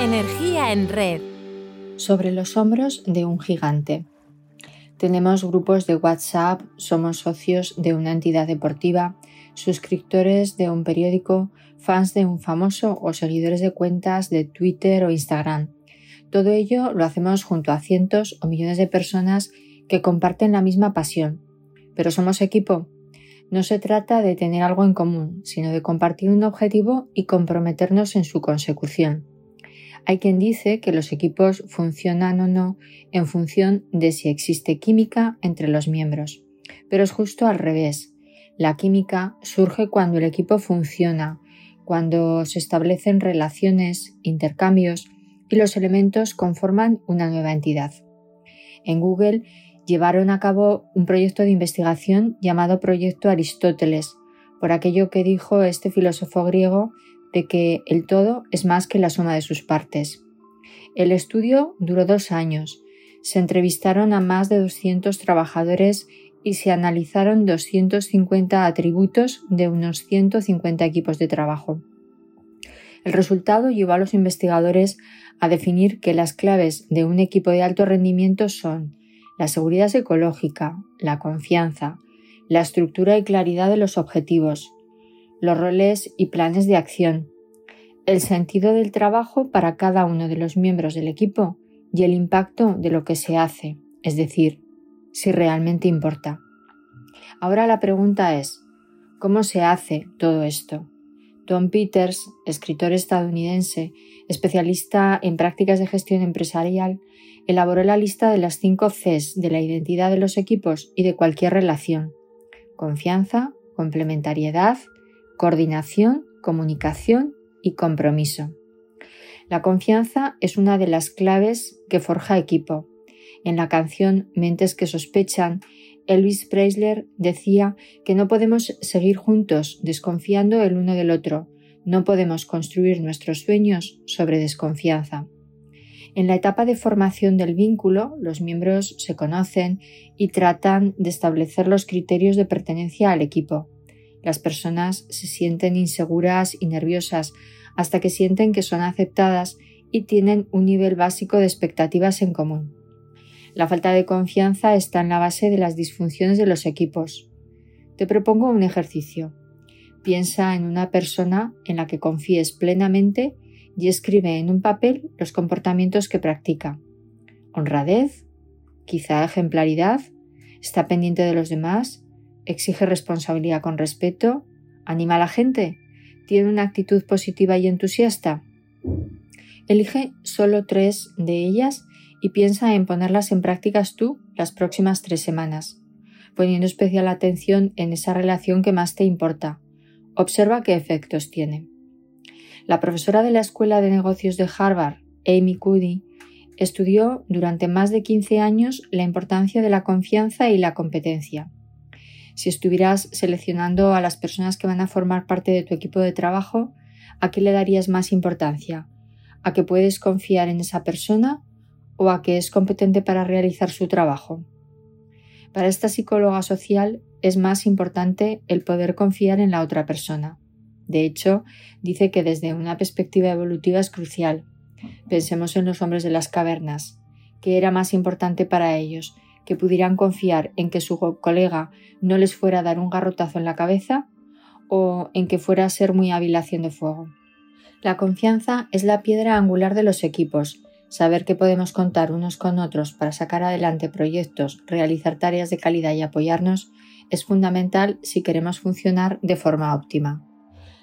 Energía en red. Sobre los hombros de un gigante. Tenemos grupos de WhatsApp, somos socios de una entidad deportiva, suscriptores de un periódico, fans de un famoso o seguidores de cuentas de Twitter o Instagram. Todo ello lo hacemos junto a cientos o millones de personas que comparten la misma pasión. Pero somos equipo. No se trata de tener algo en común, sino de compartir un objetivo y comprometernos en su consecución. Hay quien dice que los equipos funcionan o no en función de si existe química entre los miembros. Pero es justo al revés. La química surge cuando el equipo funciona, cuando se establecen relaciones, intercambios y los elementos conforman una nueva entidad. En Google llevaron a cabo un proyecto de investigación llamado Proyecto Aristóteles, por aquello que dijo este filósofo griego de que el todo es más que la suma de sus partes. El estudio duró dos años. Se entrevistaron a más de 200 trabajadores y se analizaron 250 atributos de unos 150 equipos de trabajo. El resultado llevó a los investigadores a definir que las claves de un equipo de alto rendimiento son la seguridad psicológica, la confianza, la estructura y claridad de los objetivos, los roles y planes de acción, el sentido del trabajo para cada uno de los miembros del equipo y el impacto de lo que se hace, es decir, si realmente importa. Ahora la pregunta es, ¿cómo se hace todo esto? Tom Peters, escritor estadounidense, especialista en prácticas de gestión empresarial, elaboró la lista de las cinco Cs de la identidad de los equipos y de cualquier relación. Confianza, complementariedad, coordinación, comunicación y compromiso. La confianza es una de las claves que forja equipo. En la canción Mentes que sospechan, Elvis Preisler decía que no podemos seguir juntos desconfiando el uno del otro, no podemos construir nuestros sueños sobre desconfianza. En la etapa de formación del vínculo, los miembros se conocen y tratan de establecer los criterios de pertenencia al equipo. Las personas se sienten inseguras y nerviosas hasta que sienten que son aceptadas y tienen un nivel básico de expectativas en común. La falta de confianza está en la base de las disfunciones de los equipos. Te propongo un ejercicio. Piensa en una persona en la que confíes plenamente y escribe en un papel los comportamientos que practica. Honradez, quizá ejemplaridad, está pendiente de los demás, exige responsabilidad con respeto, anima a la gente, tiene una actitud positiva y entusiasta. Elige solo tres de ellas y piensa en ponerlas en prácticas tú las próximas tres semanas, poniendo especial atención en esa relación que más te importa. Observa qué efectos tiene. La profesora de la Escuela de Negocios de Harvard, Amy Cuddy, estudió durante más de 15 años la importancia de la confianza y la competencia. Si estuvieras seleccionando a las personas que van a formar parte de tu equipo de trabajo, ¿a qué le darías más importancia? ¿A que puedes confiar en esa persona o a que es competente para realizar su trabajo? Para esta psicóloga social es más importante el poder confiar en la otra persona. De hecho, dice que desde una perspectiva evolutiva es crucial. Pensemos en los hombres de las cavernas. ¿Qué era más importante para ellos? Que pudieran confiar en que su colega no les fuera a dar un garrotazo en la cabeza o en que fuera a ser muy hábil haciendo fuego. La confianza es la piedra angular de los equipos. Saber que podemos contar unos con otros para sacar adelante proyectos, realizar tareas de calidad y apoyarnos es fundamental si queremos funcionar de forma óptima.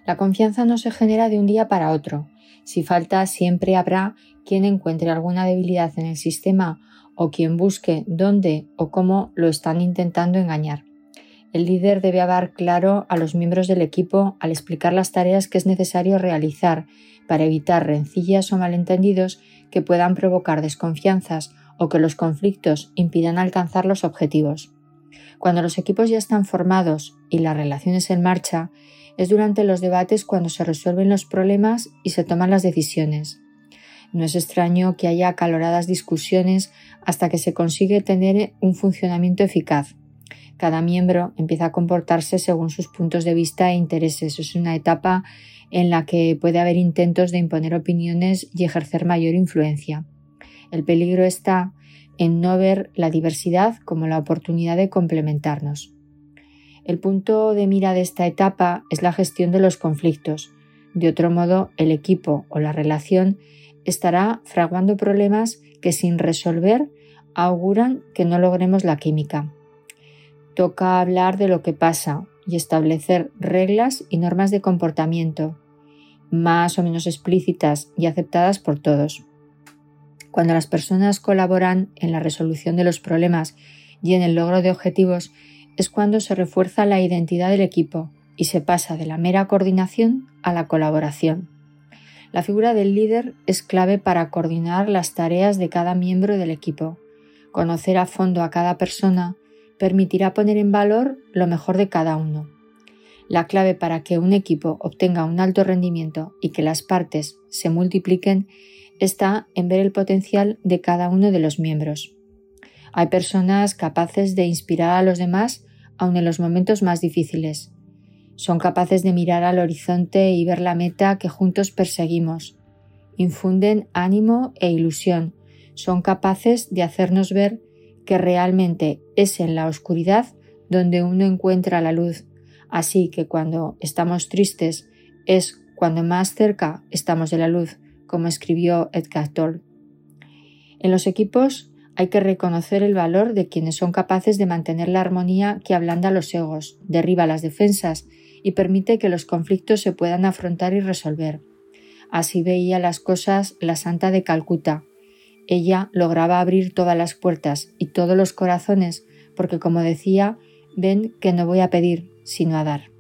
La confianza no se genera de un día para otro. Si falta, siempre habrá quien encuentre alguna debilidad en el sistema o quien busque dónde o cómo lo están intentando engañar. El líder debe hablar claro a los miembros del equipo al explicar las tareas que es necesario realizar para evitar rencillas o malentendidos que puedan provocar desconfianzas o que los conflictos impidan alcanzar los objetivos. Cuando los equipos ya están formados y las relaciones en marcha, es durante los debates cuando se resuelven los problemas y se toman las decisiones. No es extraño que haya acaloradas discusiones hasta que se consigue tener un funcionamiento eficaz. Cada miembro empieza a comportarse según sus puntos de vista e intereses. Es una etapa en la que puede haber intentos de imponer opiniones y ejercer mayor influencia. El peligro está en no ver la diversidad como la oportunidad de complementarnos. El punto de mira de esta etapa es la gestión de los conflictos. De otro modo, el equipo o la relación estará fraguando problemas que sin resolver auguran que no logremos la química. Toca hablar de lo que pasa y establecer reglas y normas de comportamiento, más o menos explícitas y aceptadas por todos. Cuando las personas colaboran en la resolución de los problemas y en el logro de objetivos, es cuando se refuerza la identidad del equipo y se pasa de la mera coordinación a la colaboración. La figura del líder es clave para coordinar las tareas de cada miembro del equipo. Conocer a fondo a cada persona permitirá poner en valor lo mejor de cada uno. La clave para que un equipo obtenga un alto rendimiento y que las partes se multipliquen está en ver el potencial de cada uno de los miembros. Hay personas capaces de inspirar a los demás aun en los momentos más difíciles. Son capaces de mirar al horizonte y ver la meta que juntos perseguimos. Infunden ánimo e ilusión. Son capaces de hacernos ver que realmente es en la oscuridad donde uno encuentra la luz. Así que cuando estamos tristes es cuando más cerca estamos de la luz como escribió Edgar Tolle. En los equipos hay que reconocer el valor de quienes son capaces de mantener la armonía que ablanda los egos, derriba las defensas y permite que los conflictos se puedan afrontar y resolver. Así veía las cosas la Santa de Calcuta. Ella lograba abrir todas las puertas y todos los corazones porque, como decía, ven que no voy a pedir, sino a dar.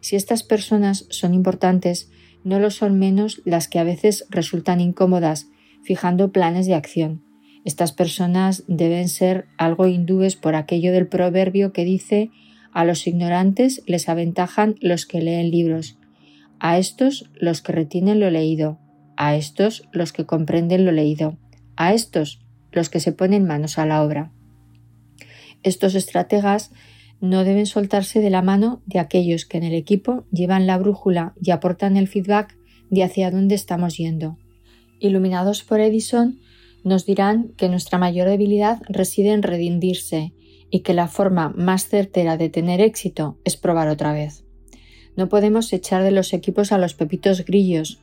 Si estas personas son importantes, no lo son menos las que a veces resultan incómodas, fijando planes de acción. Estas personas deben ser algo hindúes por aquello del proverbio que dice a los ignorantes les aventajan los que leen libros, a estos los que retienen lo leído, a estos los que comprenden lo leído, a estos los que se ponen manos a la obra. Estos estrategas no deben soltarse de la mano de aquellos que en el equipo llevan la brújula y aportan el feedback de hacia dónde estamos yendo. Iluminados por Edison, nos dirán que nuestra mayor debilidad reside en redindirse y que la forma más certera de tener éxito es probar otra vez. No podemos echar de los equipos a los pepitos grillos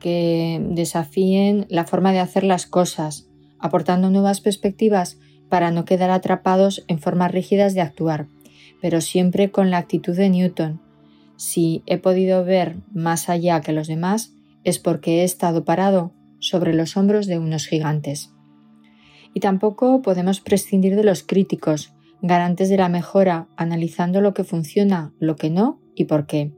que desafíen la forma de hacer las cosas, aportando nuevas perspectivas para no quedar atrapados en formas rígidas de actuar pero siempre con la actitud de Newton. Si he podido ver más allá que los demás, es porque he estado parado sobre los hombros de unos gigantes. Y tampoco podemos prescindir de los críticos, garantes de la mejora, analizando lo que funciona, lo que no y por qué.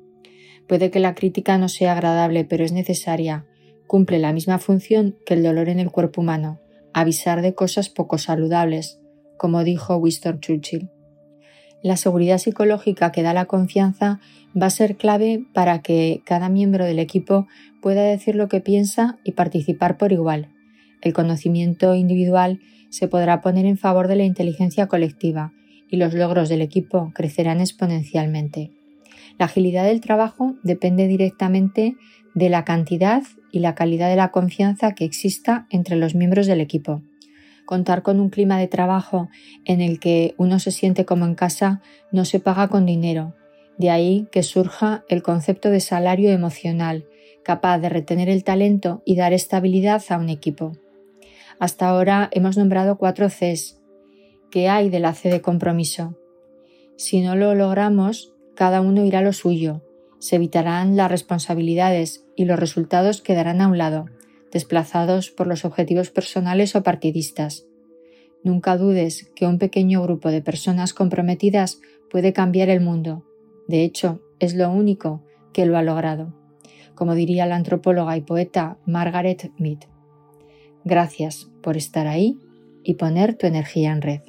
Puede que la crítica no sea agradable, pero es necesaria. Cumple la misma función que el dolor en el cuerpo humano, avisar de cosas poco saludables, como dijo Winston Churchill. La seguridad psicológica que da la confianza va a ser clave para que cada miembro del equipo pueda decir lo que piensa y participar por igual. El conocimiento individual se podrá poner en favor de la inteligencia colectiva y los logros del equipo crecerán exponencialmente. La agilidad del trabajo depende directamente de la cantidad y la calidad de la confianza que exista entre los miembros del equipo. Contar con un clima de trabajo en el que uno se siente como en casa no se paga con dinero. De ahí que surja el concepto de salario emocional, capaz de retener el talento y dar estabilidad a un equipo. Hasta ahora hemos nombrado cuatro Cs. ¿Qué hay de la C de compromiso? Si no lo logramos, cada uno irá a lo suyo, se evitarán las responsabilidades y los resultados quedarán a un lado desplazados por los objetivos personales o partidistas. Nunca dudes que un pequeño grupo de personas comprometidas puede cambiar el mundo. De hecho, es lo único que lo ha logrado, como diría la antropóloga y poeta Margaret Mead. Gracias por estar ahí y poner tu energía en red.